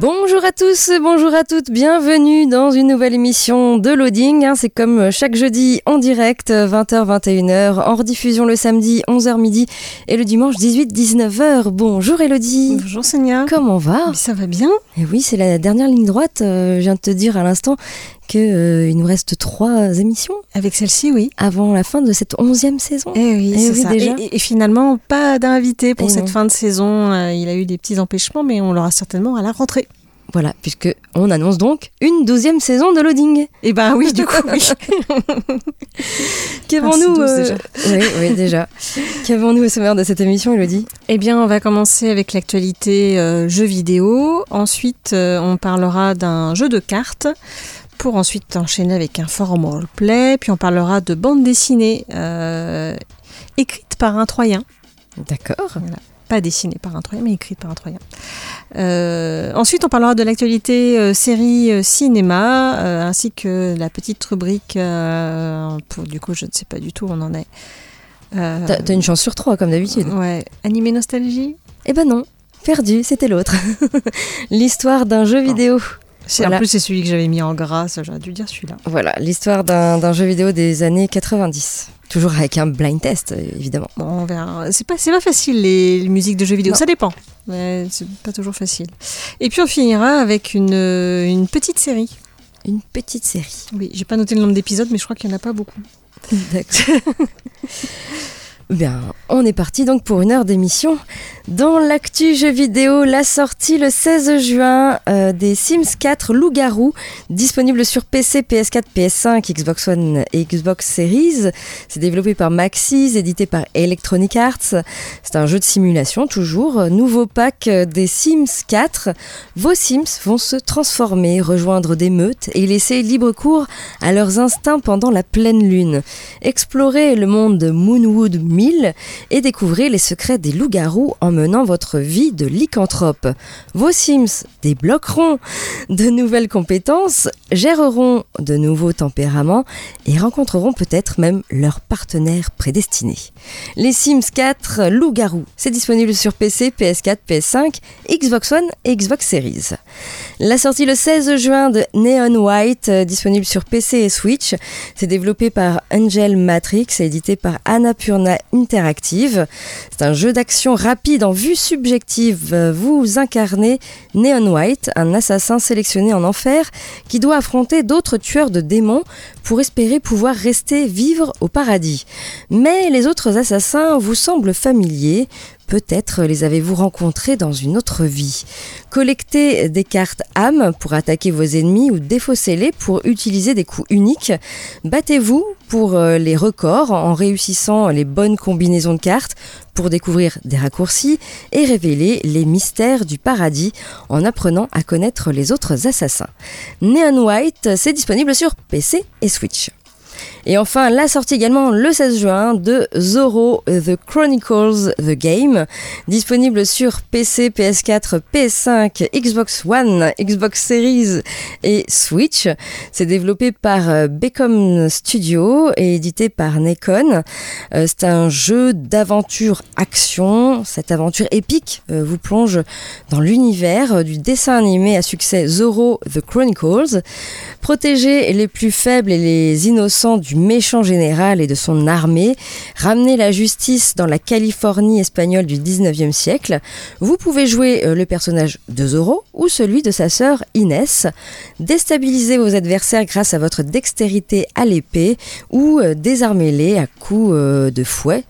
Bonjour à tous, bonjour à toutes, bienvenue dans une nouvelle émission de Loading. hein. C'est comme chaque jeudi en direct, 20h-21h, en rediffusion le samedi 11h midi et le dimanche 18-19h. Bonjour Elodie. Bonjour Sonia. Comment va? Ça va bien Et oui, c'est la dernière ligne droite. euh, je viens de te dire à l'instant qu'il nous reste trois émissions Avec celle-ci, oui. avant la fin de cette onzième saison. Eh oui, Eh c'est oui, ça. déjà. Et, et finalement, pas d'invité pour Eh cette non. fin de saison. Euh, il a eu des petits empêchements, mais on l'aura certainement à la rentrée. Voilà, puisque on annonce donc une douzième saison de Loading. Eh ben oui, du coup, oui. Qu'avons-nous euh, déjà. Oui, oui, déjà. Qu'avons-nous au sommaire de cette émission, Elodie? Eh bien, on va commencer avec l'actualité euh, jeux vidéo. Ensuite, euh, on parlera d'un jeu de cartes. Pour ensuite enchaîner avec un forum roleplay. Puis on parlera de bande dessinée euh, écrite par un Troyen. D'accord. Pas dessinée par un Troyen, mais écrite par un Troyen. Euh, ensuite, on parlera de l'actualité euh, série euh, cinéma, ainsi que la petite rubrique. pour, du coup, je ne sais pas du tout où on en est. T'as une chance sur trois, comme d'habitude. Ouais, animé nostalgie? Eh ben non, perdu, c'était l'autre. l'histoire d'un jeu vidéo. C'est- Voilà. En plus, c'est celui que j'avais mis en gras. J'aurais dû dire celui-là. Voilà, l'histoire d'un d'un jeu vidéo des années 90. Toujours avec un blind test, évidemment. Bon, on verra. C'est pas, c'est pas facile les, les musiques de jeux vidéo. Non. Ça dépend, mais c'est pas toujours facile. Et puis on finira avec une, euh, une petite série. Une petite série. Oui, j'ai pas noté le nombre d'épisodes, mais je crois qu'il y en a pas beaucoup. D'accord. Bien, on est parti donc pour une heure d'émission. Dans l'actu jeu vidéo, la sortie le 16 juin euh, des Sims 4 Loup-garou, disponible sur PC, PS4, PS5, Xbox One et Xbox Series. C'est développé par Maxis, édité par Electronic Arts. C'est un jeu de simulation toujours. Nouveau pack des Sims 4. Vos Sims vont se transformer, rejoindre des meutes et laisser libre cours à leurs instincts pendant la pleine lune. Explorez le monde de Moonwood 1000 et découvrez les secrets des loups-garous en menant votre vie de lycanthrope. Vos Sims débloqueront de nouvelles compétences, géreront de nouveaux tempéraments et rencontreront peut-être même leur partenaire prédestiné. Les Sims 4 Loup-garou, c'est disponible sur PC, PS4, PS5, Xbox One et Xbox Series. La sortie le 16 juin de Neon White, euh, disponible sur PC et Switch. C'est développé par Angel Matrix et édité par Annapurna Interactive. C'est un jeu d'action rapide en vue subjective. Vous incarnez Neon White, un assassin sélectionné en enfer qui doit affronter d'autres tueurs de démons pour espérer pouvoir rester vivre au paradis. Mais les autres assassins vous semblent familiers. Peut-être les avez-vous rencontrés dans une autre vie. Collectez des cartes âmes pour attaquer vos ennemis ou défaussez-les pour utiliser des coups uniques. Battez-vous pour euh, les records en réussissant les bonnes combinaisons de cartes pour découvrir des raccourcis et révéler les mystères du paradis en apprenant à connaître les autres assassins. Neon White, c'est disponible sur PC et Switch. Et enfin, la sortie également le 16 juin de Zorro The Chronicles The Game, disponible sur PC, PS4, PS5, Xbox One, Xbox Series et Switch. C'est développé par euh, Becom Studio et édité par Nekon. Euh, C'est un jeu d'aventure action. Cette aventure épique euh, vous plonge dans l'univers du dessin animé à succès Zorro The Chronicles. Protégez les plus faibles et les innocents du méchant général et de son armée, ramener la justice dans la Californie espagnole du 19e siècle. Vous pouvez jouer euh, le personnage de Zorro ou celui de sa sœur Inès, déstabiliser vos adversaires grâce à votre dextérité à l'épée ou euh, désarmer-les à coups euh, de fouet,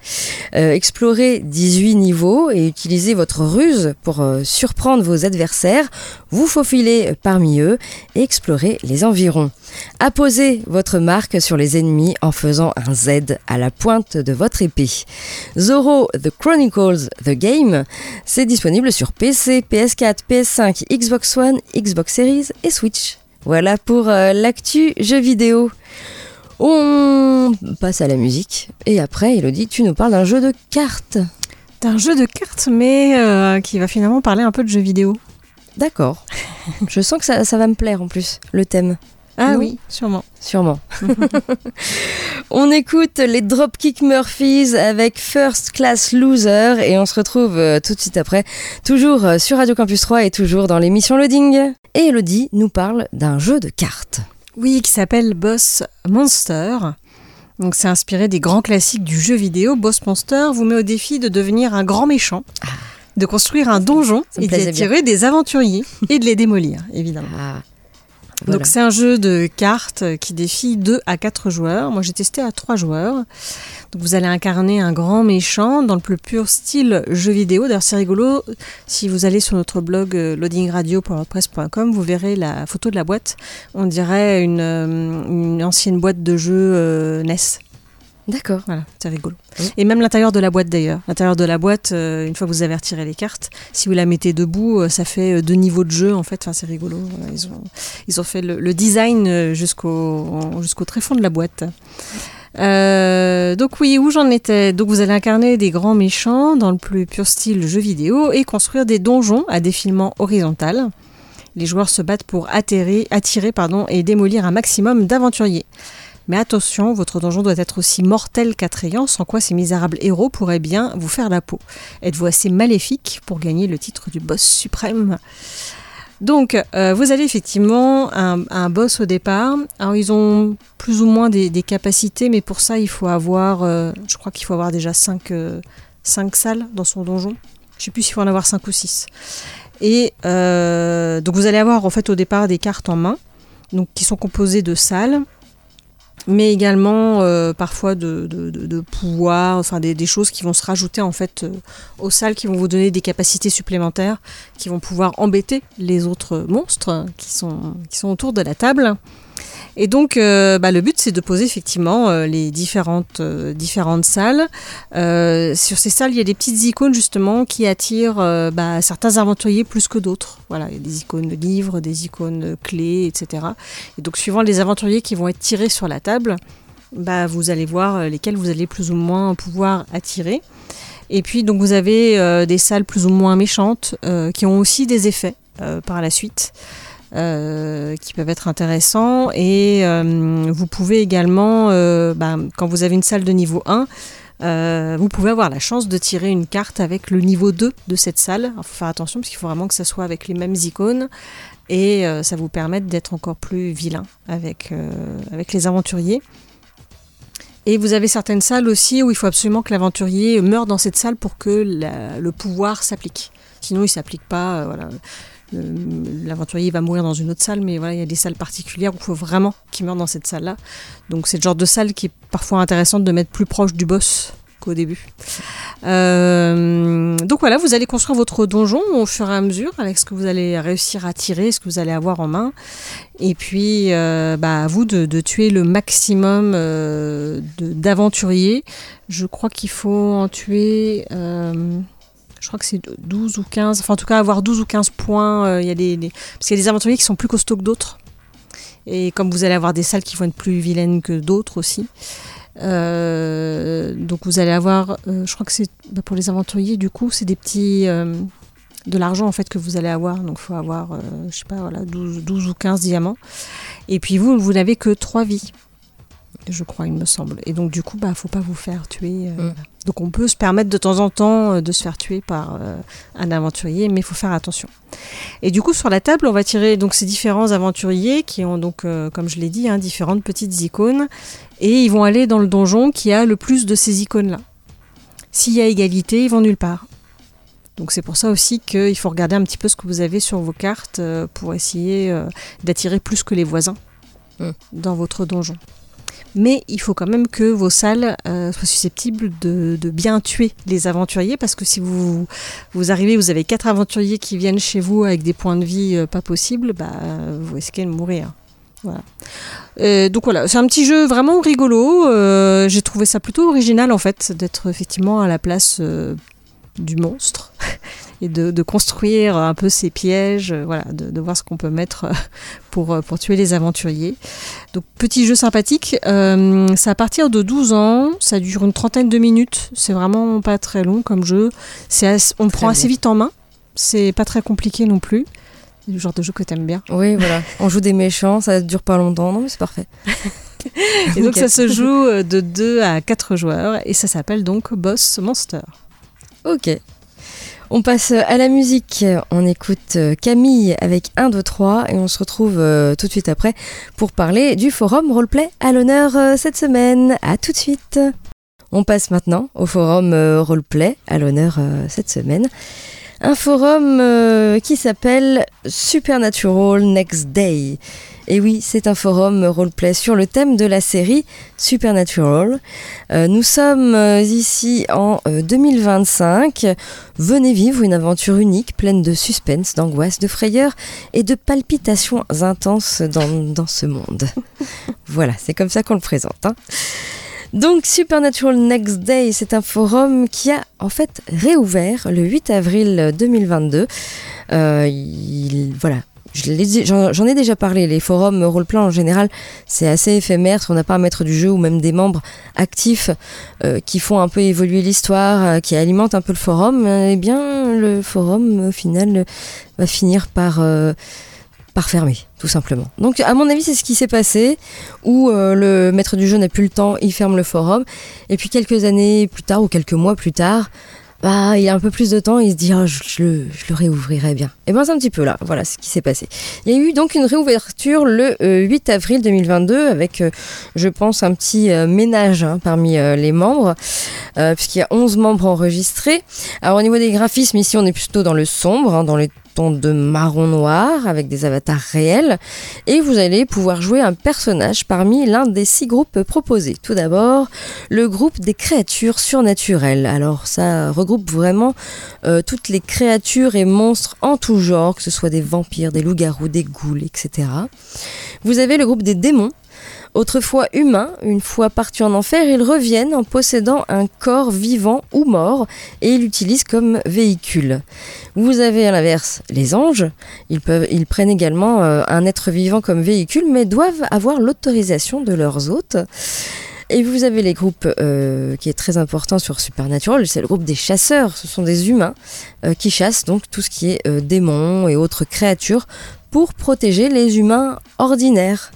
explorer 18 niveaux et utiliser votre ruse pour surprendre vos adversaires, vous faufiler parmi eux et explorer les environs. Apposez votre marque sur les ennemis en faisant un Z à la pointe de votre épée. Zorro The Chronicles The Game, c'est disponible sur PC, PS4, PS5, Xbox One, Xbox Series et Switch. Voilà pour euh, l'actu jeux vidéo. On passe à la musique et après, Elodie, tu nous parles d'un jeu de cartes. D'un jeu de cartes, mais euh, qui va finalement parler un peu de jeux vidéo. D'accord. Je sens que ça, ça va me plaire en plus, le thème. Ah oui, sûrement. Sûrement. on écoute les Dropkick Murphys avec First Class Loser et on se retrouve euh, tout de suite après, toujours euh, sur Radio Campus 3 et toujours dans l'émission Loading. Et Elodie nous parle d'un jeu de cartes. Oui, qui s'appelle Boss Monster. Donc c'est inspiré des grands classiques du jeu vidéo. Boss Monster vous met au défi de devenir un grand méchant, de construire un donjon et d'y plaisait bien. attirer des aventuriers et de les démolir, évidemment. Ah, voilà. Donc c'est un jeu de cartes qui défie 2 à 4 joueurs. Moi j'ai testé à 3 joueurs. Donc vous allez incarner un grand méchant dans le plus pur style jeu vidéo. D'ailleurs c'est rigolo, si vous allez sur notre blog euh, loadingradio.wordpress.com, vous verrez la photo de la boîte. On dirait une, euh, une ancienne boîte de jeu euh, NES. D'accord. Voilà, c'est rigolo. Oui. Et même l'intérieur de la boîte d'ailleurs. L'intérieur de la boîte, euh, une fois que vous avez retiré les cartes, si vous la mettez debout, euh, ça fait euh, deux niveaux de jeu en fait. Enfin, c'est rigolo. Ils, ont, ils ont fait le, le design jusqu'au jusqu'au très fond de la boîte. Euh, donc oui, où j'en étais? Donc vous allez incarner des grands méchants dans le plus pur style jeu vidéo et construire des donjons à défilement horizontal. Les joueurs se battent pour atterrir, attirer pardon, et démolir un maximum d'aventuriers. Mais attention, votre donjon doit être aussi mortel qu'attrayant, sans quoi ces misérables héros pourraient bien vous faire la peau. Êtes-vous assez maléfique pour gagner le titre du boss suprême? Donc, euh, vous avez effectivement un, boss au départ. Alors, ils ont plus ou moins des, capacités, mais pour ça, il faut avoir, euh, je crois qu'il faut avoir déjà 5 salles dans son donjon. Je sais plus s'il faut en avoir 5 ou 6. Et euh, donc, vous allez avoir en fait au départ des cartes en main, donc qui sont composées de salles, mais également euh, parfois de, de, pouvoirs, enfin des, des choses qui vont se rajouter en fait euh, aux salles, qui vont vous donner des capacités supplémentaires, qui vont pouvoir embêter les autres monstres qui sont, qui sont autour de la table. Et donc, euh, bah, le but, c'est de poser effectivement euh, les différentes, euh, différentes salles. Sur ces salles, il y a des petites icônes justement qui attirent bah, certains aventuriers plus que d'autres. Voilà, il y a des icônes livres, des icônes clés, etc. Et donc, suivant les aventuriers qui vont être tirés sur la table, bah, vous allez voir lesquels vous allez plus ou moins pouvoir attirer. Et puis, donc, vous avez des salles plus ou moins méchantes qui ont aussi des effets par la suite. Euh, qui peuvent être intéressants et euh, vous pouvez également euh, bah, quand vous avez une salle de niveau 1 euh, vous pouvez avoir la chance de tirer une carte avec le niveau 2 de cette salle. Il faut faire attention parce qu'il faut vraiment que ça soit avec les mêmes icônes et ça vous permet d'être encore plus vilain avec, avec les aventuriers. Et vous avez certaines salles aussi où il faut absolument que l'aventurier meure dans cette salle pour que le pouvoir s'applique. Sinon, il ne s'applique pas. voilà. Le- L'aventurier va mourir dans une autre salle, mais voilà, il y a des salles particulières où il faut vraiment qu'il meure dans cette salle-là. Donc c'est le genre de salle qui est parfois intéressante de mettre plus proche du boss qu'au début. Euh, donc voilà, vous allez construire votre donjon au fur et à mesure avec ce que vous allez réussir à tirer, ce que vous allez avoir en main. Et puis, euh, bah, à vous de, tuer le maximum euh, d'aventuriers. Je crois qu'il faut en tuer... je crois que c'est 12 ou 15, enfin en tout cas avoir 12 ou 15 points, euh, il y a des, parce qu'il y a des aventuriers qui sont plus costauds que d'autres. Et comme vous allez avoir des salles qui vont être plus vilaines que d'autres aussi. Euh, donc vous allez avoir, euh, je crois que c'est bah, pour les aventuriers du coup, c'est des petits... de l'argent en fait que vous allez avoir, donc il faut avoir, je sais pas, voilà, 12, 12 ou 15 diamants. Et puis vous, vous n'avez que 3 vies. Je crois, il me semble. Et donc, du coup, bah, faut pas vous faire tuer. euh, Mm. Donc, on peut se permettre de temps en temps euh, de se faire tuer par euh, un aventurier, mais il faut faire attention. Et du coup, sur la table, on va tirer donc ces différents aventuriers qui ont donc, comme je l'ai dit, hein, différentes petites icônes, et ils vont aller dans le donjon qui a le plus de ces icônes-là. S'il y a égalité, ils vont nulle part. Donc c'est pour ça aussi qu'il faut regarder un petit peu ce que vous avez sur vos cartes pour essayer d'attirer plus que les voisins Mm. dans votre donjon. Mais il faut quand même que vos salles euh, soient susceptibles de, bien tuer les aventuriers parce que si vous, vous arrivez, vous avez quatre aventuriers qui viennent chez vous avec des points de vie euh, pas possibles, bah, vous risquez de mourir. Euh, donc voilà, c'est un petit jeu vraiment rigolo. J'ai trouvé ça plutôt original en fait d'être effectivement à la place du monstre et de, de construire un peu ses pièges, euh, voilà, de, de voir ce qu'on peut mettre euh, pour, euh, pour tuer les aventuriers. Donc petit jeu sympathique, euh, c'est à partir de 12 ans, ça dure une trentaine de minutes, c'est vraiment pas très long comme jeu, c'est assez- on prend bien. assez vite en main, c'est pas très compliqué non plus. Le genre de jeu que t'aimes bien. Oui, voilà. On joue des méchants, ça dure pas longtemps. Non, mais c'est parfait. Et donc ça se joue de 2 à 4 joueurs et ça s'appelle donc Boss Monster. Ok. On passe à la musique. On écoute euh, Camille avec 1, 2, 3 et on se retrouve euh, tout de suite après pour parler du forum roleplay à l'honneur euh, cette semaine. À tout de suite. On passe maintenant au forum roleplay à l'honneur cette semaine. Un forum qui s'appelle Supernatural Next Day. Et oui, c'est un forum roleplay sur le thème de la série Supernatural. Euh, nous sommes euh, ici en euh, 2025. Venez vivre une aventure unique, pleine de suspense, d'angoisse, de frayeur et de palpitations intenses dans, dans ce monde. voilà, c'est comme ça qu'on le présente. hein. Donc Supernatural Next Day, c'est un forum qui a en fait réouvert le 8 avril 2022. Euh, il- voilà. J'en ai déjà parlé, les forums roleplay en général, c'est assez éphémère, on n'a pas un maître du jeu ou même des membres actifs euh, qui font un peu évoluer l'histoire, euh, qui alimentent un peu le forum, euh, eh bien le forum au final euh, va finir par, euh, par fermer, tout simplement. Donc à mon avis c'est ce qui s'est passé, où euh, le maître du jeu n'a plus le temps, il ferme le forum, et puis quelques années plus tard ou quelques mois plus tard, bah, il a un peu plus de temps, il se dit Ah, je, le, je le réouvrirai bien. Et ben c'est un petit peu là, voilà ce qui s'est passé. Il y a eu donc une réouverture le euh, 8 avril 2022 avec, euh, je pense, un petit euh, ménage hein, parmi euh, les membres, euh, puisqu'il y a 11 membres enregistrés. Alors au niveau des graphismes, ici on est plutôt dans le sombre, hein, dans les de marron noir avec des avatars réels et vous allez pouvoir jouer un personnage parmi l'un des six groupes proposés. Tout d'abord, le groupe des créatures surnaturelles. Alors ça regroupe vraiment euh, toutes les créatures et monstres en tout genre, que ce soit des vampires, des loups-garous, des ghouls, etc. Vous avez le groupe des démons. Autrefois humains, une fois partis en enfer, ils reviennent en possédant un corps vivant ou mort et ils l'utilisent comme véhicule. Vous avez à l'inverse les anges, ils, prennent également euh, un être vivant comme véhicule mais doivent avoir l'autorisation de leurs hôtes. Et vous avez les groupes euh, qui est très important sur Supernatural, c'est le groupe des chasseurs. Ce sont des humains euh, qui chassent donc tout ce qui est démons et autres créatures pour protéger les humains ordinaires.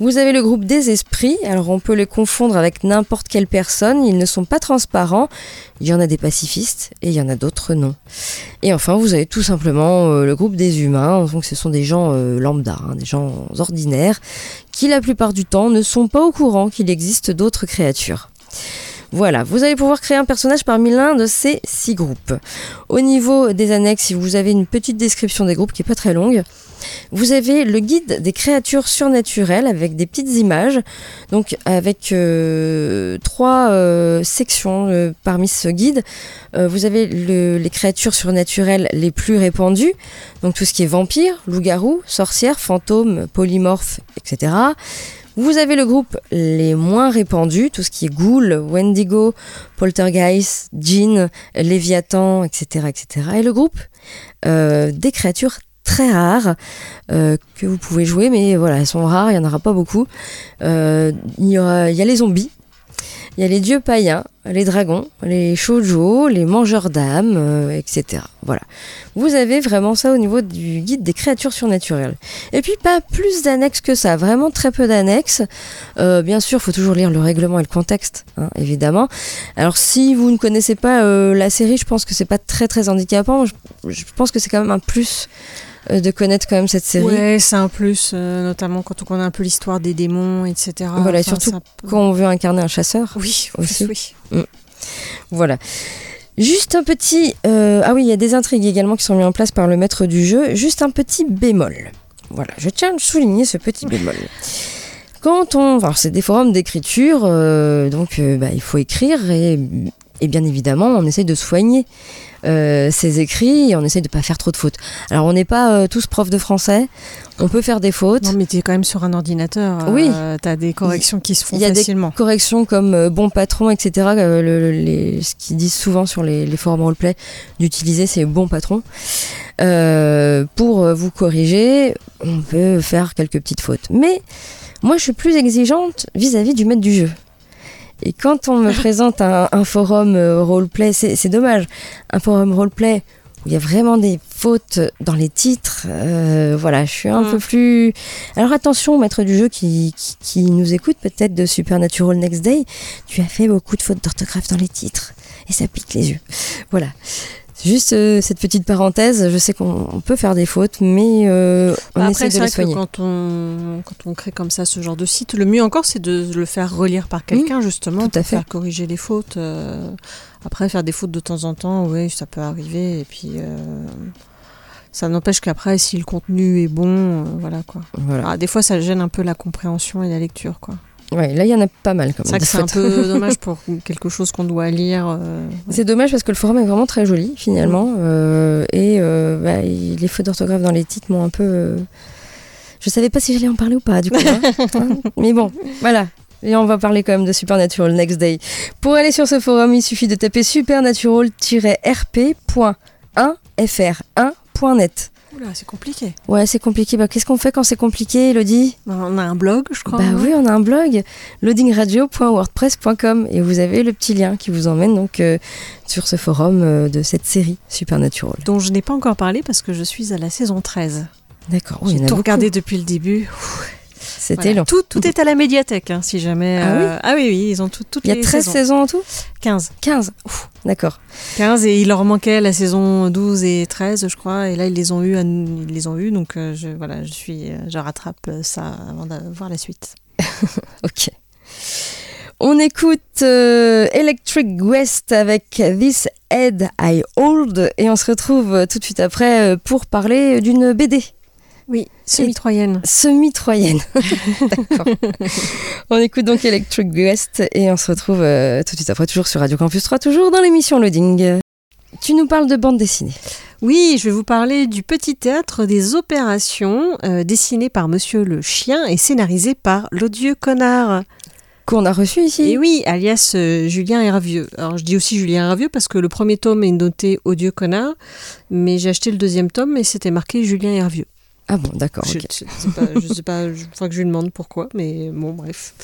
Vous avez le groupe des esprits, alors on peut les confondre avec n'importe quelle personne, ils ne sont pas transparents, il y en a des pacifistes et il y en a d'autres non. Et enfin vous avez tout simplement euh, le groupe des humains, donc ce sont des gens euh, lambda, hein, des gens ordinaires, qui la plupart du temps ne sont pas au courant qu'il existe d'autres créatures. Voilà, vous allez pouvoir créer un personnage parmi l'un de ces six groupes. Au niveau des annexes, si vous avez une petite description des groupes qui est pas très longue, vous avez le guide des créatures surnaturelles avec des petites images, donc avec euh, trois euh, sections euh, parmi ce guide. Vous avez le- les créatures surnaturelles les plus répandues, donc tout ce qui est vampire, loup-garou, sorcière, fantôme, polymorphe, etc. Vous avez le groupe les moins répandus, tout ce qui est ghoul, wendigo, poltergeist, djinn, léviathan, etc., etc. Et le groupe euh, des créatures très rares euh, que vous pouvez jouer, mais voilà, elles sont rares, il n'y en aura pas beaucoup. Euh, il y a les zombies. Il y a les dieux païens, les dragons, les shoujo, les mangeurs d'âmes, euh, etc. Voilà. Vous avez vraiment ça au niveau du guide des créatures surnaturelles. Et puis pas plus d'annexes que ça, vraiment très peu d'annexes. Euh, bien sûr, il faut toujours lire le règlement et le contexte, hein, évidemment. Alors si vous ne connaissez pas euh, la série, je pense que c'est pas très très handicapant. Je, pense que c'est quand même un plus de connaître quand même cette série. Ouais, c'est un plus, euh, notamment quand on connaît un peu l'histoire des démons, etc. Voilà, et Enfin, surtout peu- quand on veut incarner un chasseur. Oui, aussi. oui. Voilà. Juste un petit... euh, ah oui, il y a des intrigues également qui sont mises en place par le maître du jeu. Juste un petit bémol. Voilà, je tiens à souligner ce petit bémol. Quand on... Alors c'est des forums d'écriture, euh, donc euh, bah, il faut écrire et, et bien évidemment on essaye de soigner euh, ses écrits et on essaye de pas faire trop de fautes. Alors on n'est pas euh, tous profs de français, on peut faire des fautes. Non, mais t'es quand même sur un ordinateur. euh, Oui. T'as des corrections qui se font Il y a des facilement. corrections comme euh, bon patron, etc. euh, le- le- les- ce qu'ils disent souvent sur les, les forums roleplay d'utiliser, c'est bon patron. Euh, pour euh, vous corriger, on peut faire quelques petites fautes. Mais moi, je suis plus exigeante vis-à-vis du maître du jeu. Et quand on me présente un, un forum euh, roleplay, c'est c'est dommage. Un forum roleplay où il y a vraiment des fautes dans les titres, euh, voilà, je suis un Mm. peu plus. Alors attention, maître du jeu qui, qui, qui nous écoute peut-être de Supernatural Next Day, tu as fait beaucoup de fautes d'orthographe dans les titres et ça pique les yeux. Voilà. Juste euh, cette petite parenthèse, je sais qu'on on peut faire des fautes, mais euh, on Après, essaie de soigner. quand on, quand on crée comme ça ce genre de site, le mieux encore, c'est de le faire relire par quelqu'un, justement, tout à pour fait. faire corriger les fautes. euh. Après, faire des fautes de temps en temps, oui, ça peut arriver. Et puis, euh, ça n'empêche qu'après, si le contenu est bon, euh, voilà quoi. Voilà. Ah, des fois, ça gêne un peu la compréhension et la lecture, quoi. Ouais, là, il y en a pas mal quand C'est même. vrai que des c'est un peu dommage pour quelque chose qu'on doit lire. euh, C'est dommage parce que le forum est vraiment très joli finalement. euh, et euh, bah, il- les fautes d'orthographe dans les titres m'ont un peu. Je savais pas si j'allais en parler ou pas du coup. hein. Hein Mais bon, voilà. Et on va parler quand même de Supernatural Next Day. Pour aller sur ce forum, il suffit de taper supernatural-rp.1fr1.net. Oula, c'est compliqué. Ouais, c'est compliqué. Bah, Qu'est-ce qu'on fait quand c'est compliqué, Elodie? Bah, On a un blog, je crois. Bah oui, on a un blog, loadingradio.wordpress.com et vous avez le petit lien qui vous emmène donc euh, sur ce forum euh, de cette série Supernatural. Dont je n'ai pas encore parlé parce que je suis à la saison 13. D'accord. Oh, J'ai tout beaucoup. regardé depuis le début. C'était Voilà. Tout, tout est à la médiathèque, hein, si jamais. Ah euh, ah oui, oui, ils ont tout, toutes Il y a les 13 saisons. saisons en tout? 15. 15. Ouf, D'accord. 15 et il leur manquait la saison 12 et 13, je crois. Et là, ils les ont eu, ils les ont eu. Donc, euh, je, voilà, je suis, euh, je rattrape ça avant de voir la suite. Ok. On écoute euh, Electric West avec This Head I Hold et on se retrouve tout de suite après pour parler d'une BD. Oui, semi-troyenne. Semi-troyenne. D'accord. On écoute donc Electric West et on se retrouve euh, tout de suite après, toujours sur Radio Campus 3, toujours dans l'émission Loading. Tu nous parles de bande dessinée. Oui, je vais vous parler du petit théâtre des opérations, euh, dessiné par Monsieur le Chien et scénarisé par l'odieux connard. Qu'on a reçu ici. Et oui, alias euh, Julien Hervieux. Alors je dis aussi Julien Hervieux parce que le premier tome est noté odieux connard, mais j'ai acheté le deuxième tome et c'était marqué Julien Hervieux. Ah bon, d'accord. Je ok. sais pas, je sais pas, il faudra que je lui demande pourquoi, mais bon, bref.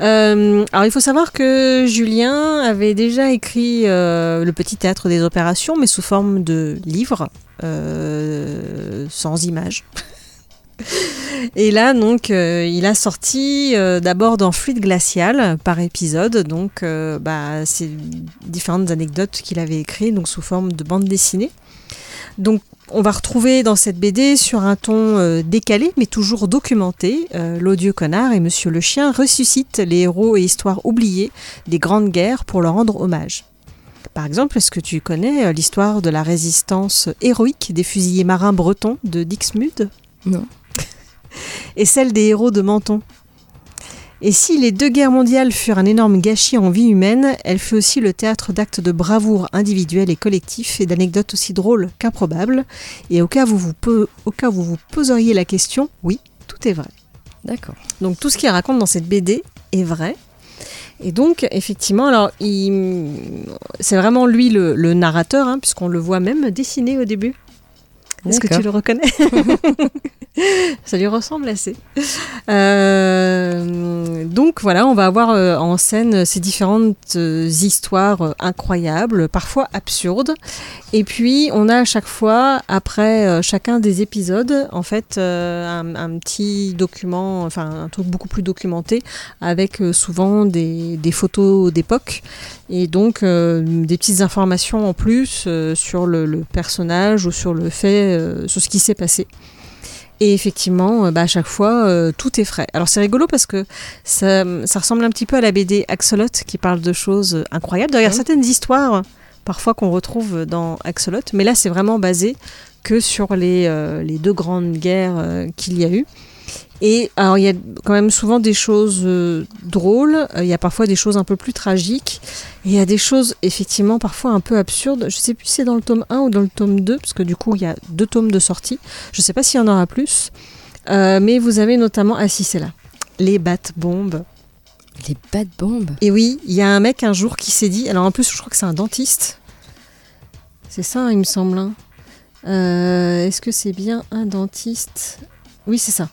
Euh, alors, il faut savoir que Julien avait déjà écrit euh, Le Petit Théâtre des Opérations, mais sous forme de livre, euh, sans images. Et là, donc, euh, il a sorti euh, d'abord dans Fluide Glacial par épisode, donc, euh, bah, c'est différentes anecdotes qu'il avait écrites, donc sous forme de bande dessinée. Donc, on va retrouver dans cette BD, sur un ton euh, décalé, mais toujours documenté, euh, l'odieux connard et Monsieur le Chien ressuscitent les héros et histoires oubliées des grandes guerres pour leur rendre hommage. Par exemple, est-ce que tu connais euh, l'histoire de la résistance héroïque des fusiliers marins bretons de Dixmude? Non. Et celle des héros de Menton? Et si les deux guerres mondiales furent un énorme gâchis en vie humaine, elle fut aussi le théâtre d'actes de bravoure individuels et collectifs et d'anecdotes aussi drôles qu'improbables. Et au cas, où vous vous, po- au cas où vous vous poseriez la question, oui, tout est vrai. D'accord. Donc tout ce qu'il raconte dans cette BD est vrai. Et donc, effectivement, alors, c'est vraiment lui le, le narrateur, hein, puisqu'on le voit même dessiner au début. Est-ce que tu le reconnais Ça lui ressemble assez. Euh, donc voilà, on va avoir euh, en scène ces différentes euh, histoires incroyables, parfois absurdes. Et puis on a à chaque fois, après chacun des épisodes, en fait, un, un petit document, enfin un truc beaucoup plus documenté, avec souvent des, des photos d'époque et donc euh, des petites informations en plus euh, sur le, le personnage ou sur le fait, euh, sur ce qui s'est passé. Et effectivement, bah, à chaque fois, euh, tout est frais. Alors c'est rigolo parce que ça, ça ressemble un petit peu à la BD Axolot qui parle de choses incroyables. D'ailleurs, Mhm. certaines histoires, parfois qu'on retrouve dans Axolot, mais là c'est vraiment basé que sur les, euh, les deux grandes guerres euh, qu'il y a eu. Et alors il y a quand même souvent des choses euh, drôles, euh, il y a parfois des choses un peu plus tragiques, et il y a des choses effectivement parfois un peu absurdes. Je sais plus si c'est dans le tome 1 ou dans le tome 2, parce que du coup il y a deux tomes de sortie. Je sais pas s'il y en aura plus, Euh, mais vous avez notamment, ah si c'est là, les bat-bombes. Les bad bombes? Et oui, il y a un mec un jour qui s'est dit, alors en plus je crois que c'est un dentiste, c'est ça il me semble. hein. Euh, Est-ce que c'est bien un dentiste? Oui c'est ça.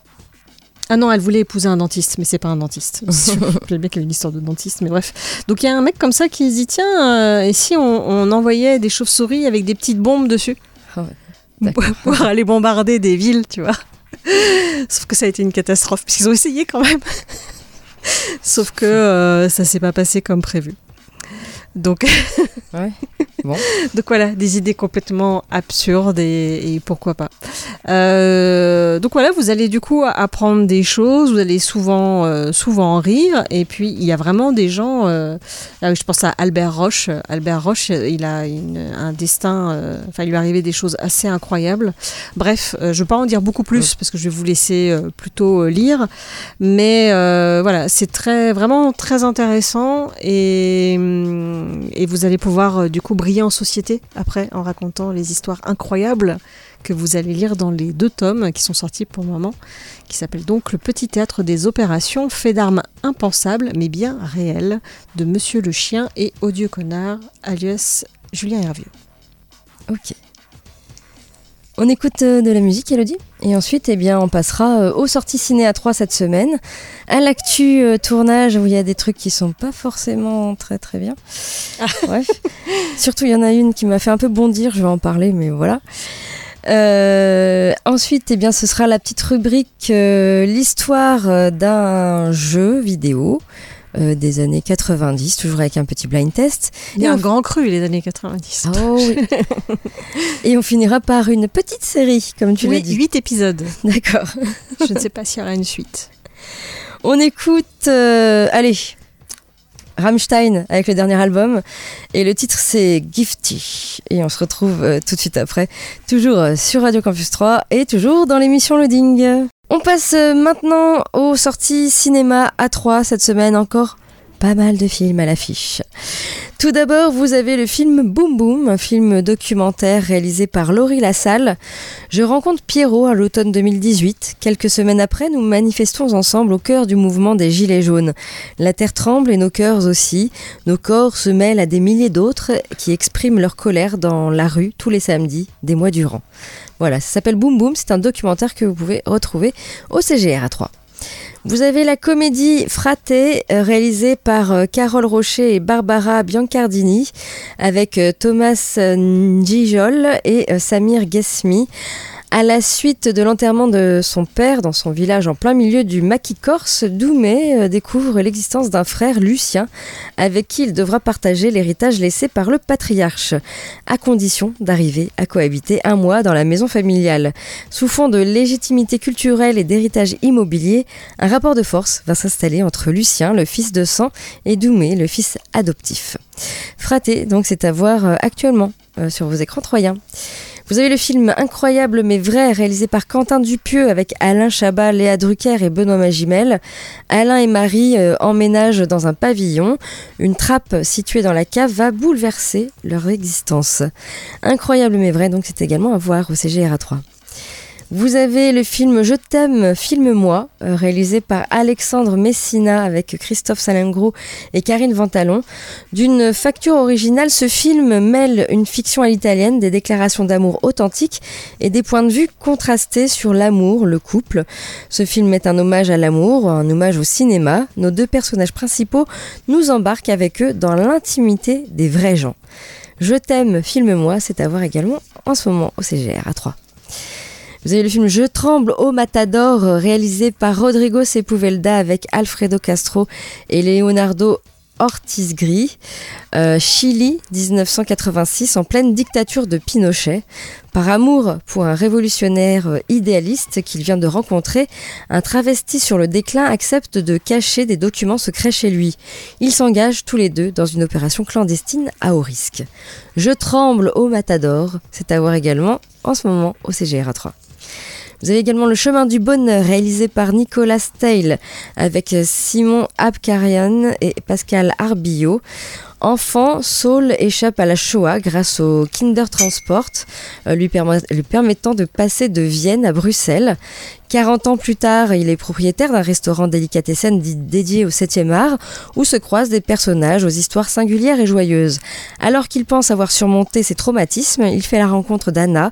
Ah non, elle voulait épouser un dentiste, mais c'est pas un dentiste. J'aime bien qu'il y ait une histoire de dentiste, mais bref. Donc il y a un mec comme ça qui se dit tiens, euh, et si on, on envoyait des chauves-souris avec des petites bombes dessus Ah pour, pour aller bombarder des villes, tu vois. Sauf que ça a été une catastrophe, puisqu'ils ont essayé quand même. Sauf que euh, ça s'est pas passé comme prévu. Donc, Ouais. Bon. donc voilà, des idées complètement absurdes et, et pourquoi pas. Euh, donc voilà, vous allez du coup apprendre des choses, vous allez souvent, euh, souvent rire, et puis il y a vraiment des gens. euh, là, je pense à Albert Roche. Albert Roche, il a une- un destin. euh, Enfin, il lui arrivé des choses assez incroyables. Bref, euh, je ne vais pas en dire beaucoup plus parce que je vais vous laisser euh, plutôt euh, lire. Mais euh, voilà, c'est très, vraiment très intéressant et, hum, et vous allez pouvoir euh, du coup briller en société après en racontant les histoires incroyables que vous allez lire dans les deux tomes qui sont sortis pour le moment, qui s'appelle donc Le Petit Théâtre des Opérations, fait d'armes impensables mais bien réelles, de Monsieur le Chien et Odieux Connard, alias Julien Hervieux. Ok. On écoute euh, de la musique, Elodie Et ensuite, eh bien, on passera euh, aux sorties ciné à 3 cette semaine, à l'actu euh, tournage où il y a des trucs qui sont pas forcément très très bien. Bref. Surtout, il y en a une qui m'a fait un peu bondir, je vais en parler, mais voilà. Euh, ensuite, eh bien, ce sera la petite rubrique euh, l'histoire d'un jeu vidéo euh, des années 90, toujours avec un petit blind test. A Et un grand cru les années 90. Oh oui. Et on finira par une petite série, comme tu l'as oui, dit. 8 épisodes. D'accord. Je ne sais pas s'il y aura une suite. On écoute, euh, allez, Rammstein avec le dernier album. Et le titre c'est Gifty. Et on se retrouve euh, tout de suite après, toujours sur Radio Campus 3 et toujours dans l'émission Loading. On passe euh, maintenant aux sorties cinéma à 3 cette semaine encore. Pas mal de films à l'affiche. Tout d'abord, vous avez le film Boom Boom, un film documentaire réalisé par Laurie Lassalle. Je rencontre Pierrot à l'automne 2018. Quelques semaines après, nous manifestons ensemble au cœur du mouvement des Gilets jaunes. La terre tremble et nos cœurs aussi. Nos corps se mêlent à des milliers d'autres qui expriment leur colère dans la rue tous les samedis, des mois durant. Voilà, ça s'appelle Boom Boom, c'est un documentaire que vous pouvez retrouver au CGR à 3. Vous avez la comédie Fraté, euh, réalisée par euh, Carole Rocher et Barbara Biancardini, avec euh, Thomas Njijol et Samir Gesmi. À la suite de l'enterrement de son père dans son village en plein milieu du maquis corse, Doumé euh, découvre l'existence d'un frère, Lucien, avec qui il devra partager l'héritage laissé par le patriarche, à condition d'arriver à cohabiter un mois dans la maison familiale. Sous fond de légitimité culturelle et d'héritage immobilier, un rapport de force va s'installer entre Lucien, le fils de sang, et Doumé, le fils adoptif. Fraté, donc c'est à voir euh, actuellement euh, sur vos écrans troyens. Vous avez le film Incroyable mais vrai réalisé par Quentin Dupieux avec Alain Chabat, Léa Drucker et Benoît Magimel. Alain et Marie euh, emménagent dans un pavillon. Une trappe située dans la cave va bouleverser leur existence. Incroyable mais vrai, donc c'est également à voir au CGRA 3. Vous avez le film Je t'aime, filme-moi, euh, réalisé par Alexandre Messina avec Christophe Salengro et Karine Ventalon. D'une facture originale, ce film mêle une fiction à l'italienne, des déclarations d'amour authentiques et des points de vue contrastés sur l'amour, le couple. Ce film est un hommage à l'amour, un hommage au cinéma. Nos deux personnages principaux nous embarquent avec eux dans l'intimité des vrais gens. Je t'aime, filme-moi, c'est à voir également en ce moment au CGR à 3. Vous avez le film Je tremble au Matador, euh, réalisé par Rodrigo Sepúlveda avec Alfredo Castro et Leonardo Ortiz Gris, euh, Chili 1986, en pleine dictature de Pinochet. Par amour pour un révolutionnaire euh, idéaliste qu'il vient de rencontrer, un travesti sur le déclin accepte de cacher des documents secrets chez lui. Ils s'engagent tous les deux dans une opération clandestine à haut risque. Je tremble au Matador, c'est à voir également en ce moment au CGRA 3. Vous avez également Le chemin du bonheur réalisé par Nicolas Steil avec Simon Abkarian et Pascal Arbillot. Enfant, Saul échappe à la Shoah grâce au Kinder Transport, euh, lui, lui, permettant de passer de Vienne à Bruxelles. 40 ans plus tard, il est propriétaire d'un restaurant délicatessen dédié au 7e art, où se croisent des personnages aux histoires singulières et joyeuses. Alors qu'il pense avoir surmonté ses traumatismes, il fait la rencontre d'Anna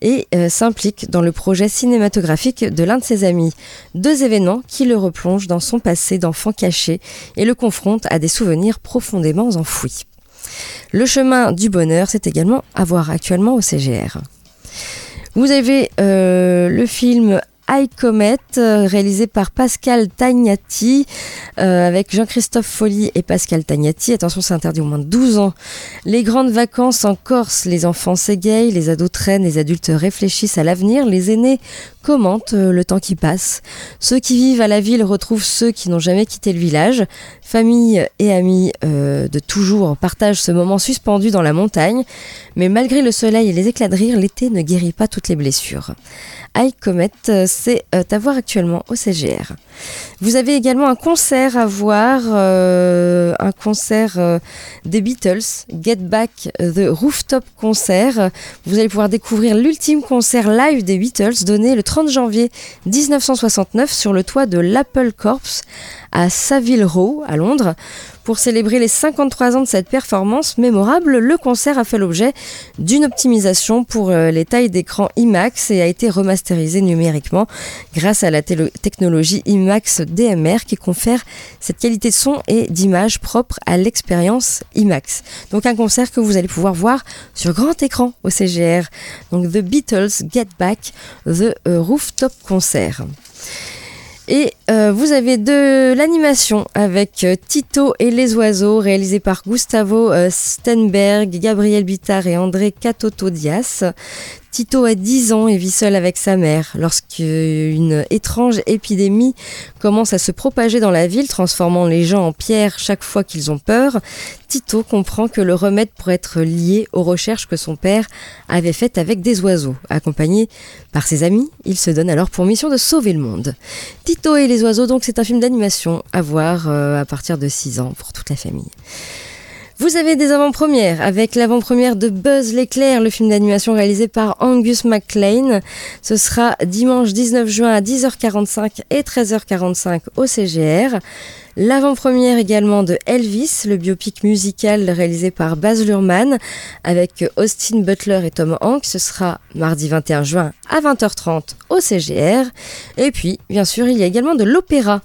et euh, s'implique dans le projet cinématographique de l'un de ses amis. Deux événements qui le replongent dans son passé d'enfant caché et le confrontent à des souvenirs profondément Le chemin du bonheur, c'est également à voir actuellement au CGR. Vous avez euh, le film High Comet, euh, réalisé par Pascal Tagnati, euh, avec Jean-Christophe Folly et Pascal Tagnati. Attention, c'est interdit au moins de 12 ans. Les grandes vacances en Corse, les enfants s'égayent, les ados traînent, les adultes réfléchissent à l'avenir, les aînés commentent euh, le temps qui passe. Ceux qui vivent à la ville retrouvent ceux qui n'ont jamais quitté le village. Famille et amis de toujours partagent ce moment suspendu dans la montagne. Mais malgré le soleil et les éclats de rire, l'été ne guérit pas toutes les blessures. High Comet, euh, c'est euh, à voir actuellement au CGR. Vous avez également un concert à voir, euh, un concert des Beatles, Get Back the Rooftop Concert. Vous allez pouvoir découvrir l'ultime concert live des Beatles donné le 30 janvier 1969 sur le toit de l'Apple Corps à Savile Row à Londres. Pour célébrer les 53 ans de cette performance mémorable, le concert a fait l'objet d'une optimisation pour euh, les tailles d'écran IMAX et a été remasterisé numériquement grâce à la technologie IMAX DMR qui confère cette qualité de son et d'image propre à l'expérience IMAX. Donc un concert que vous allez pouvoir voir sur grand écran au CGR. Donc The Beatles Get Back, The euh, Rooftop Concert. Et euh, vous avez de l'animation avec euh, Tito et les oiseaux, réalisé par Gustavo euh, Stenberg, Gabriel Bittard et André Catoto Dias. Tito a 10 ans et vit seul avec sa mère. Lorsqu'une étrange épidémie commence à se propager dans la ville, transformant les gens en pierre chaque fois qu'ils ont peur, Tito comprend que le remède pourrait être lié aux recherches que son père avait faites avec des oiseaux. Accompagné par ses amis, il se donne alors pour mission de sauver le monde. Tito et les oiseaux, donc c'est un film d'animation à voir euh, à partir de 6 ans pour toute la famille. Vous avez des avant-premières avec l'avant-première de Buzz l'éclair, le film d'animation réalisé par Angus MacLean. Ce sera dimanche 19 juin à 10h45 et 13h45 au CGR. L'avant-première également de Elvis, le biopic musical réalisé par Baz Luhrmann avec Austin Butler et Tom Hanks. Ce sera mardi 21 juin à 20h30 au CGR. Et puis, bien sûr, il y a également de l'opéra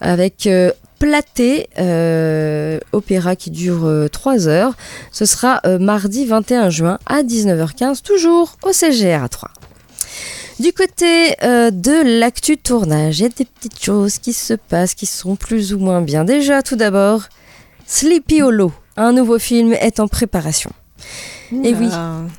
avec euh, Platé, euh, opéra qui dure 3 euh, heures. Ce sera euh, mardi 21 juin à 19h15, toujours au CGR à 3. Du côté de l'actu tournage, il y a des petites choses qui se passent qui sont plus ou moins bien. Déjà, tout d'abord, Sleepy Hollow, un nouveau film est en préparation. Et oui,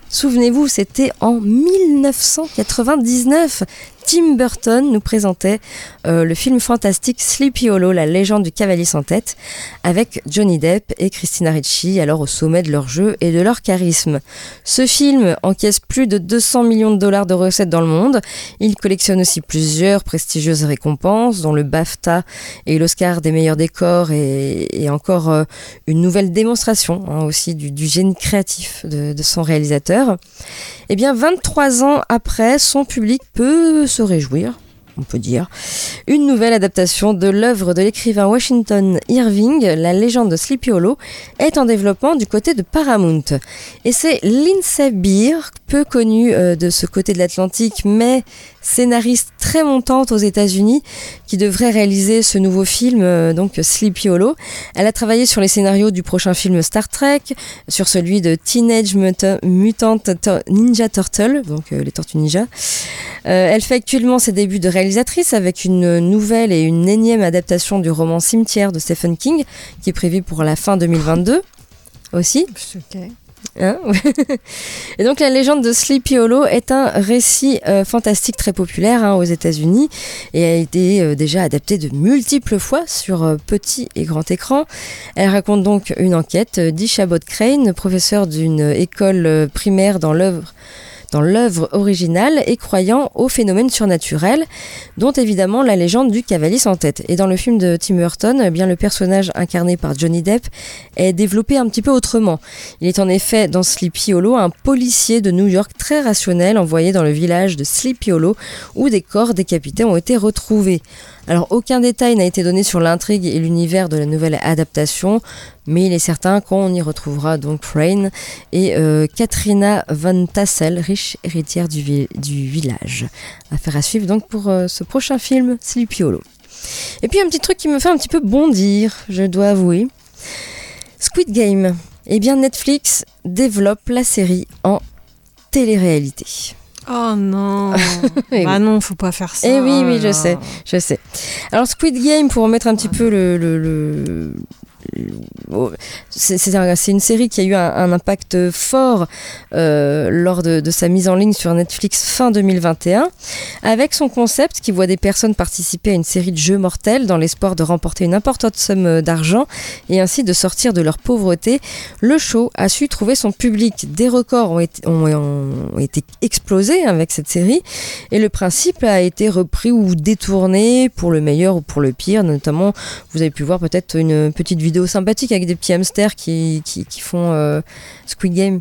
souvenez-vous, c'était en 1999. Tim Burton nous présentait euh, le film fantastique Sleepy Hollow, la légende du cavalier sans tête, avec Johnny Depp et Christina Ricci, alors au sommet de leur jeu et de leur charisme. Ce film encaisse plus de 200 millions de dollars de recettes dans le monde. Il collectionne aussi plusieurs prestigieuses récompenses, dont le BAFTA et l'Oscar des meilleurs décors, et, encore euh, une nouvelle démonstration hein, aussi du, génie créatif de, de son réalisateur. Eh bien, 23 ans après, son public peut se réjouir on peut dire. Une nouvelle adaptation de l'œuvre de l'écrivain Washington Irving, La légende de Sleepy Hollow, est en développement du côté de Paramount. Et c'est Lindsay Beer, peu connue euh, de ce côté de l'Atlantique, mais scénariste très montante aux États-Unis, qui devrait réaliser ce nouveau film, euh, donc Sleepy Hollow. Elle a travaillé sur les scénarios du prochain film Star Trek, sur celui de Teenage Mutant Ninja Turtle, donc euh, les Tortues Ninja. elle fait actuellement ses débuts de réalisation avec une nouvelle et une énième adaptation du roman Cimetière de Stephen King, qui est prévu pour la fin 2022 aussi. Hein et donc la légende de Sleepy Hollow est un récit euh, fantastique très populaire hein, aux États-Unis et a été euh, déjà adapté de multiples fois sur euh, petit et grand écran. Elle raconte donc une enquête d'Ishabod Crane, professeur d'une école primaire dans l'œuvre dans l'œuvre originale et croyant aux phénomènes surnaturels, dont évidemment la légende du cavalier sans tête. Et dans le film de Tim Burton, eh bien le personnage incarné par Johnny Depp est développé un petit peu autrement. Il est en effet dans Sleepy Hollow un policier de New York très rationnel envoyé dans le village de Sleepy Hollow où des corps décapités ont été retrouvés. Alors aucun détail n'a été donné sur l'intrigue et l'univers de la nouvelle adaptation, mais il est certain qu'on y retrouvera donc Rain et euh, Katrina Van Tassel, riche héritière du, village. Affaire à suivre donc pour euh, ce prochain film Sleepy Hollow. Et puis un petit truc qui me fait un petit peu bondir, je dois avouer. Squid Game. Eh bien Netflix développe la série en télé-réalité. Oh non Bah non, faut pas faire ça. Eh oui, oui, je sais, je sais. Alors Squid Game, pour remettre un petit peu le, le c'est une série qui a eu un, impact fort euh, lors de, sa mise en ligne sur Netflix fin 2021, avec son concept qui voit des personnes participer à une série de jeux mortels dans l'espoir de remporter une importante somme d'argent et ainsi de sortir de leur pauvreté. Le show a su trouver son public. Des records ont été, ont été explosés avec cette série et le principe a été repris ou détourné pour le meilleur ou pour le pire. Notamment, vous avez pu voir peut-être une petite vidéo sympathique avec des petits hamsters qui, qui, font euh, Squid Game.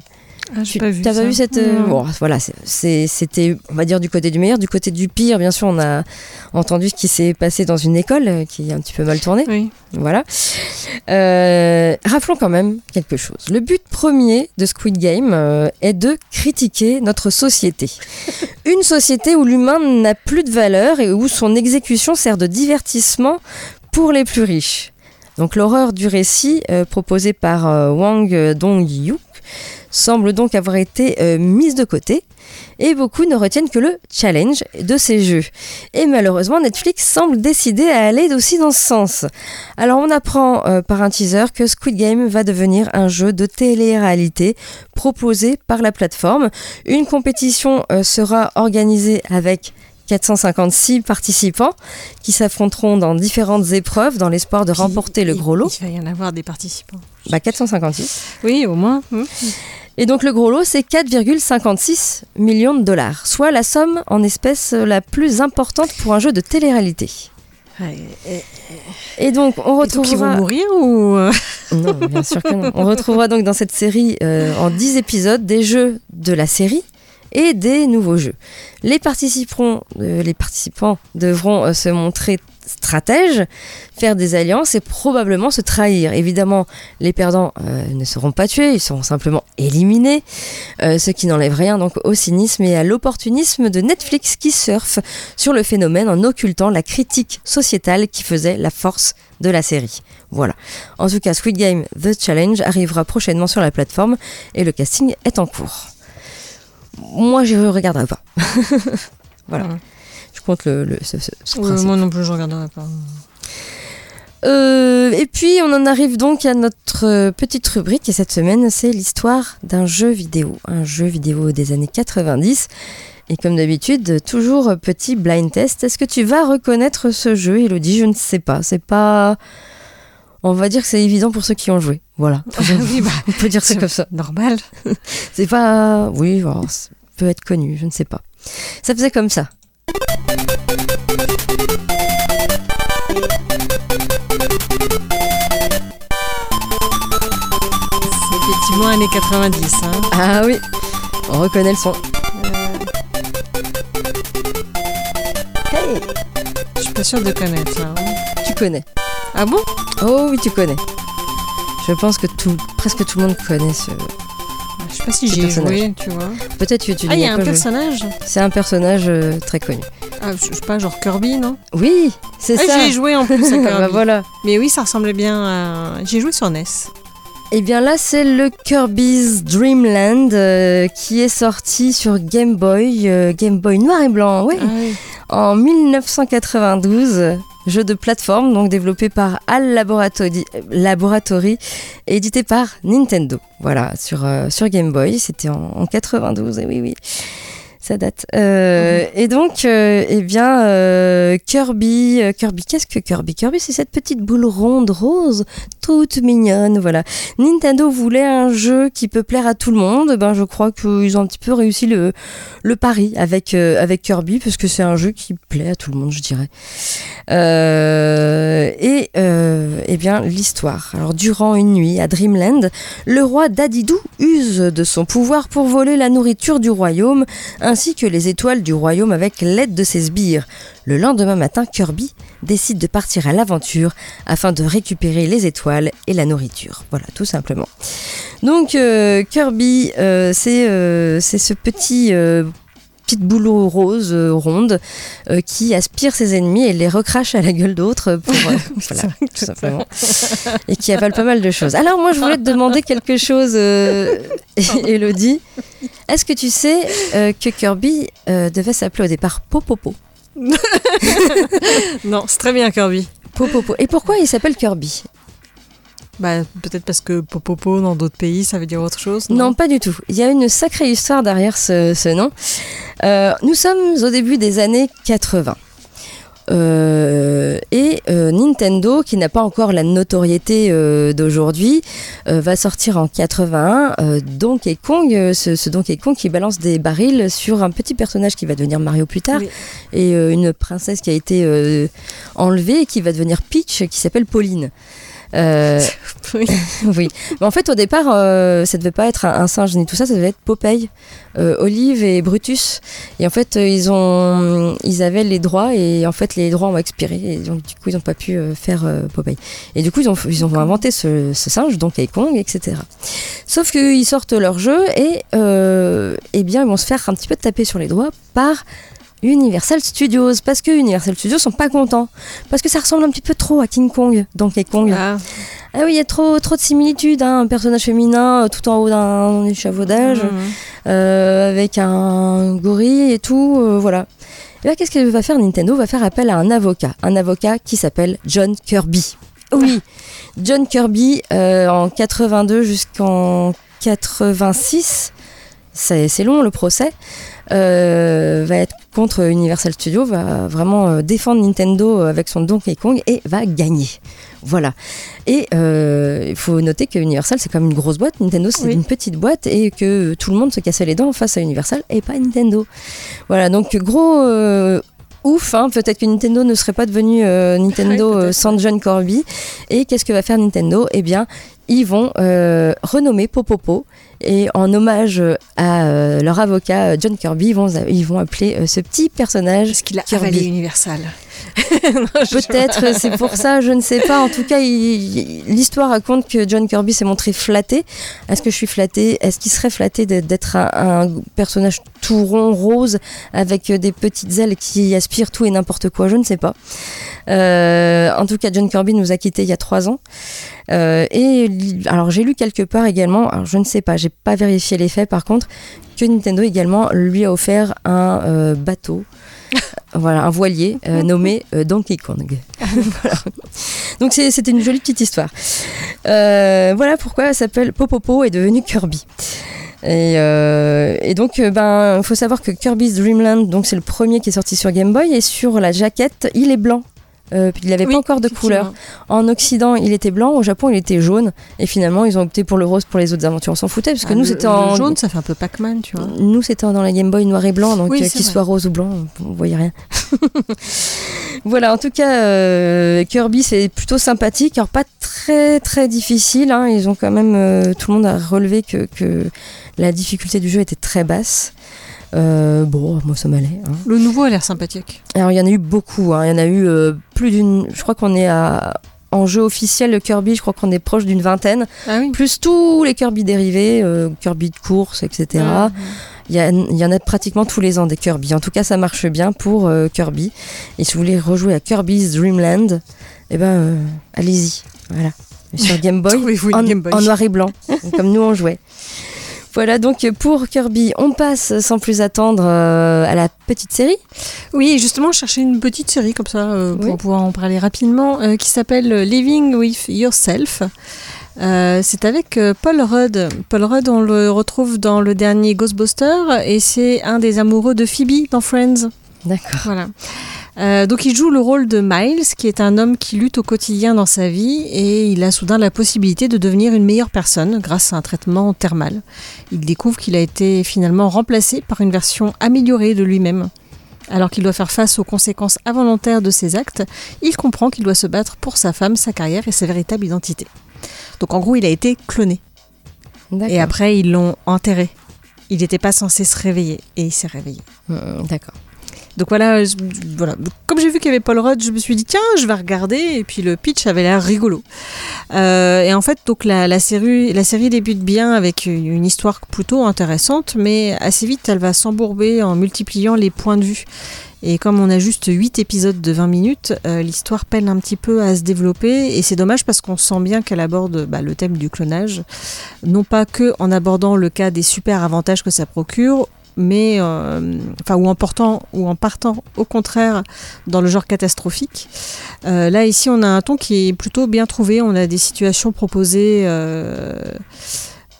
Ah, tu pas vu T'as pas vu cette euh, bon, voilà, c'était on va dire du côté du meilleur, du côté du pire. Bien sûr, on a entendu ce qui s'est passé dans une école euh, qui est un petit peu mal tournée. Oui. Voilà. Euh, rappelons quand même quelque chose. Le but premier de Squid Game est de critiquer notre société. Une société où l'humain n'a plus de valeur et où son exécution sert de divertissement pour les plus riches. Donc l'horreur du récit euh, proposé par euh, Wang Dong-yuk semble donc avoir été euh, mise de côté et beaucoup ne retiennent que le challenge de ces jeux. Et malheureusement, Netflix semble décider à aller aussi dans ce sens. Alors on apprend par un teaser que Squid Game va devenir un jeu de télé-réalité proposé par la plateforme. Une compétition sera organisée avec 456 participants qui s'affronteront dans différentes épreuves dans l'espoir de remporter le gros lot. Il va y en avoir des participants. Bah 456. Oui, au moins. Mmh. Et donc le gros lot, c'est 4,56 millions de dollars, soit la somme en espèces la plus importante pour un jeu de télé-réalité. Et, donc on retrouvera. ils vont mourir ou euh? Non, bien sûr que non. On retrouvera donc dans cette série euh, en 10 épisodes des jeux de la série et des nouveaux jeux. Les participants, euh, participants devront euh, se montrer stratèges, faire des alliances et probablement se trahir. Évidemment, les perdants euh, ne seront pas tués, ils seront simplement éliminés, ce qui n'enlève rien donc au cynisme et à l'opportunisme de Netflix qui surfe sur le phénomène en occultant la critique sociétale qui faisait la force de la série. Voilà. En tout cas, Squid Game The Challenge arrivera prochainement sur la plateforme et le casting est en cours moi j'y regarderai pas. voilà. Je compte le, ce, moi non plus je regarderai pas. Euh, et puis on en arrive donc à notre euh, petite rubrique et cette semaine c'est l'histoire d'un jeu vidéo, un jeu vidéo des années 90. Et comme d'habitude, toujours petit blind test. Est-ce que tu vas reconnaître ce jeu, Elodie? Je ne sais pas. C'est pas. On va dire que c'est évident pour ceux qui ont joué. Voilà. oui, bah, on peut dire c'est comme ça. Normal. c'est pas. Oui, ça peut être connu, je ne sais pas. Ça faisait comme ça. C'est effectivement années 90. Hein. Ah oui. On reconnaît le son. Hey, Je suis pas sûre de connaître hein. tu connais. Ah bon? Oh oui, tu connais. Je pense que tout, presque tout le monde connaît ce. Je sais pas si Ce j'y ai personnage. joué, tu vois. Peut-être que tu Ah, il y a un personnage C'est un personnage euh, très connu. Ah, je sais pas, genre Kirby, non? Oui, c'est Ah, ça. j'y ai joué en plus à Kirby. bah voilà. Mais oui, ça ressemblait bien à. J'ai joué sur NES. Et bien là, c'est le Kirby's Dream Land euh, qui est sorti sur Game Boy, euh, Game Boy noir et blanc, oui, Ah oui. en 1992. Jeu de plateforme, donc développé par HAL Laboratory, Laboratory et édité par Nintendo. Voilà, sur, euh, sur Game Boy, c'était en, en 92, et oui, oui. Date. Euh, Et donc, euh, eh bien, euh, Kirby, euh, Kirby, qu'est-ce que Kirby? Kirby, c'est cette petite boule ronde rose, toute mignonne, voilà. Nintendo voulait un jeu qui peut plaire à tout le monde. Ben, je crois qu'ils ont un petit peu réussi le, le pari avec, avec Kirby, parce que c'est un jeu qui plaît à tout le monde, je dirais. Et eh bien, l'histoire. Alors, durant une nuit à Dreamland, le roi Dadidou use de son pouvoir pour voler la nourriture du royaume, que les étoiles du royaume avec l'aide de ses sbires. Le lendemain matin, Kirby décide de partir à l'aventure afin de récupérer les étoiles et la nourriture. Voilà, tout simplement. Donc euh, Kirby, euh, euh, c'est ce petit petite boule rose euh, ronde euh, qui aspire ses ennemis et les recrache à la gueule d'autres pour euh, voilà, tout simplement et qui avale pas mal de choses. Alors moi je voulais te demander quelque chose, Elodie. Est-ce que tu sais que Kirby devait s'appeler au départ Popopo? Non, c'est très bien Kirby. Popopo. Et pourquoi il s'appelle Kirby? Bah, peut-être parce que Popopo dans d'autres pays ça veut dire autre chose. Non, pas du tout. Il y a une sacrée histoire derrière ce, ce nom. Euh, nous sommes au début des années 80. Euh, et euh, Nintendo, qui n'a pas encore la notoriété euh, d'aujourd'hui, va sortir en 81 euh, Donkey Kong, ce, ce Donkey Kong qui balance des barils sur un petit personnage qui va devenir Mario plus tard, Oui. et une princesse qui a été enlevée et qui va devenir Peach, qui s'appelle Pauline. Euh, Oui. oui. Mais en fait, au départ, euh, ça devait pas être un, un singe ni tout ça, ça devait être Popeye, euh, Olive et Brutus. Et en fait, euh, ils ont, ils avaient les droits et en fait, les droits ont expiré et donc du coup, ils n'ont pas pu faire Popeye. Et du coup, ils ont, ils ont inventé ce, ce singe, Donkey Kong, etc. Sauf qu'ils sortent leur jeu et, euh, eh bien, ils vont se faire un petit peu taper sur les doigts par Universal Studios parce que Universal Studios sont pas contents parce que ça ressemble un petit peu trop à King Kong, Donkey Kong. Ah, Ah oui, il y a trop, trop de similitudes. hein. Un personnage féminin euh, tout en haut d'un échafaudage, mhm. euh, avec un gorille et tout. euh, voilà. Et là, qu'est-ce que va faire Nintendo? Va faire appel à un avocat. Un avocat qui s'appelle John Kirby. Oui, John Kirby, en 82 jusqu'en 86. C'est long le procès. euh, va être contre Universal Studios, va vraiment euh, défendre Nintendo avec son Donkey Kong et va gagner. Voilà. Et euh, il faut noter que Universal, c'est comme une grosse boîte. Nintendo, c'est Oui. une petite boîte et que tout le monde se cassait les dents face à Universal et pas Nintendo. Voilà, donc gros euh, ouf. hein. Peut-être que Nintendo ne serait pas devenu Nintendo sans John Corby. Et qu'est-ce que va faire Nintendo? Eh bien, ils vont renommer Popopo. Et en hommage à euh, leur avocat euh, John Kirby, ils vont, ils vont appeler euh, ce petit personnage Parce qu'il a Kirby. avalé Universal. Peut-être, c'est pour ça, je ne sais pas. En tout cas, l'histoire raconte que John Kirby s'est montré flatté. Est-ce que je suis flatté Est-ce qu'il serait flatté d'être- un, un personnage tout rond, rose, avec des petites ailes qui aspirent tout et n'importe quoi? Je ne sais pas. Euh, en tout cas, John Kirby nous a quittés il y a trois ans. Euh, et alors, j'ai lu quelque part également, alors je ne sais pas, j'ai pas vérifié les faits par contre, que Nintendo également lui a offert un euh, bateau. Voilà, un voilier euh, nommé euh, Donkey Kong. Voilà. Donc c'était une jolie petite histoire. Voilà pourquoi elle s'appelle Popopo est devenu Kirby. Et, euh, et donc, ben, faut savoir que Kirby's Dream Land, donc c'est le premier qui est sorti sur Game Boy, et sur la jaquette, il est blanc. Euh, il n'avait Oui, pas encore de couleur. En Occident, il était blanc, au Japon, il était jaune, et finalement, ils ont opté pour le rose pour les autres aventures. On s'en foutait, parce que Ah, nous, c'était en jaune, ça fait un peu Pac-Man, tu vois. nous, c'était dans la Game Boy noir et blanc, donc Oui, euh, qu'il soit rose ou blanc, on voyait rien. Voilà, en tout cas, euh, Kirby, c'est plutôt sympathique. Alors, pas très, très difficile. hein. Ils ont quand même. euh, tout le monde a relevé que, que la difficulté du jeu était très basse. Euh, bon, moi, ça m'allait. hein. Le nouveau a l'air sympathique. Alors, il y en a eu beaucoup. hein. Il y en a eu euh, plus d'une. Je crois qu'on est à. En jeu officiel de Kirby, je crois qu'on est proche d'une vingtaine. Ah oui. Plus tous les Kirby dérivés, euh, Kirby de course, etc. Mhm. Il y, a- il y en a pratiquement tous les ans des Kirby. En tout cas, ça marche bien pour Kirby. Et si vous voulez rejouer à Kirby's Dream Land, eh ben, allez-y. Voilà. Sur Game Boy, Trouvez-vous une en, Game Boy. en noir et blanc, comme nous on jouait. Voilà, donc pour Kirby, on passe sans plus attendre euh, à la petite série. Oui, justement, je cherchais une petite série comme ça euh, pour Oui. pouvoir en parler rapidement, euh, qui s'appelle Living with Yourself. C'est avec Paul Rudd. Paul Rudd, on le retrouve dans le dernier Ghostbuster et c'est un des amoureux de Phoebe dans Friends. D'accord. Voilà. Euh, donc il joue le rôle de Miles, qui est un homme qui lutte au quotidien dans sa vie et il a soudain la possibilité de devenir une meilleure personne grâce à un traitement thermal. Il découvre qu'il a été finalement remplacé par une version améliorée de lui-même. Alors qu'il doit faire face aux conséquences involontaires de ses actes, il comprend qu'il doit se battre pour sa femme, sa carrière et sa véritable identité. Donc en gros, il a été cloné. Et après, ils l'ont enterré. Il n'était pas censé se réveiller et il s'est réveillé. Mm, D'accord. Donc voilà, voilà. comme j'ai vu qu'il y avait Paul Rudd, je me suis dit tiens, je vais regarder. Et puis le pitch avait l'air rigolo. Euh, et en fait, donc la, la série, la série débute bien avec une, une histoire plutôt intéressante, mais assez vite, elle va s'embourber en multipliant les points de vue. Et comme on a juste 8 épisodes de 20 minutes, euh, l'histoire peine un petit peu à se développer. Et c'est dommage parce qu'on sent bien qu'elle aborde bah, le thème du clonage. Non pas que en abordant le cas des super avantages que ça procure, mais euh, enfin ou en portant ou en partant au contraire dans le genre catastrophique. Euh, là ici on a un ton qui est plutôt bien trouvé. On a des situations proposées. euh,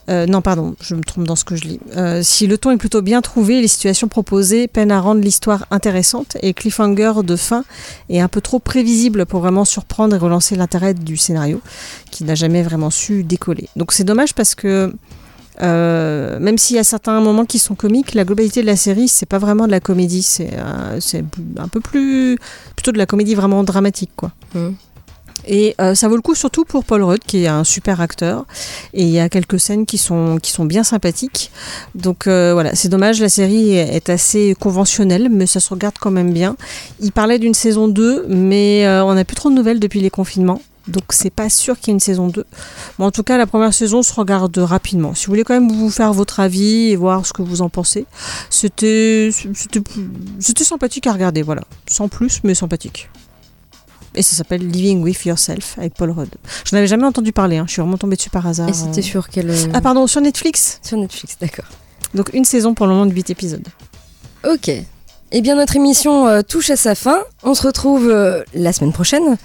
non, pardon, je me trompe dans ce que je lis. Si le ton est plutôt bien trouvé, les situations proposées peinent à rendre l'histoire intéressante et cliffhanger de fin est un peu trop prévisible pour vraiment surprendre et relancer l'intérêt du scénario, qui n'a jamais vraiment su décoller. Donc c'est dommage parce que euh, même s'il y a certains moments qui sont comiques, la globalité de la série, c'est pas vraiment de la comédie, c'est euh, un peu plus plutôt de la comédie vraiment dramatique, quoi. Mhm. Et euh, ça vaut le coup surtout pour Paul Rudd, qui est un super acteur. Et il y a quelques scènes qui sont, qui sont bien sympathiques. Donc euh, voilà, c'est dommage, la série est, est assez conventionnelle, mais ça se regarde quand même bien. Il parlait d'une saison 2, mais euh, on n'a plus trop de nouvelles depuis les confinements. Donc c'est pas sûr qu'il y ait une saison 2. Mais en tout cas, la première saison se regarde rapidement. Si vous voulez quand même vous faire votre avis et voir ce que vous en pensez, c'était sympathique à regarder, voilà. Sans plus, mais sympathique. Et ça s'appelle Living with Yourself avec Paul Rudd. Je n'avais jamais entendu parler, hein. je suis vraiment tombée dessus par hasard. Et c'était euh. sur quel. euh, Ah pardon, sur Netflix? Sur Netflix, d'accord. Donc une saison pour le moment de 8 épisodes. Ok. Eh bien, notre émission euh, touche à sa fin. On se retrouve euh, la semaine prochaine,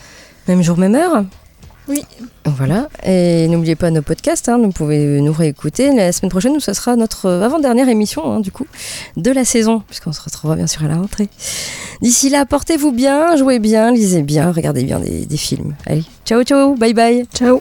même jour, même heure. Oui. Voilà. Et n'oubliez pas nos podcasts. hein, vous pouvez nous réécouter. La semaine prochaine, ça sera notre avant-dernière émission, hein, du coup, de la saison, puisqu'on se retrouvera bien sûr à la rentrée. D'ici là, portez-vous bien, jouez bien, lisez bien, regardez bien des, des films. Allez, ciao, ciao, bye bye. Ciao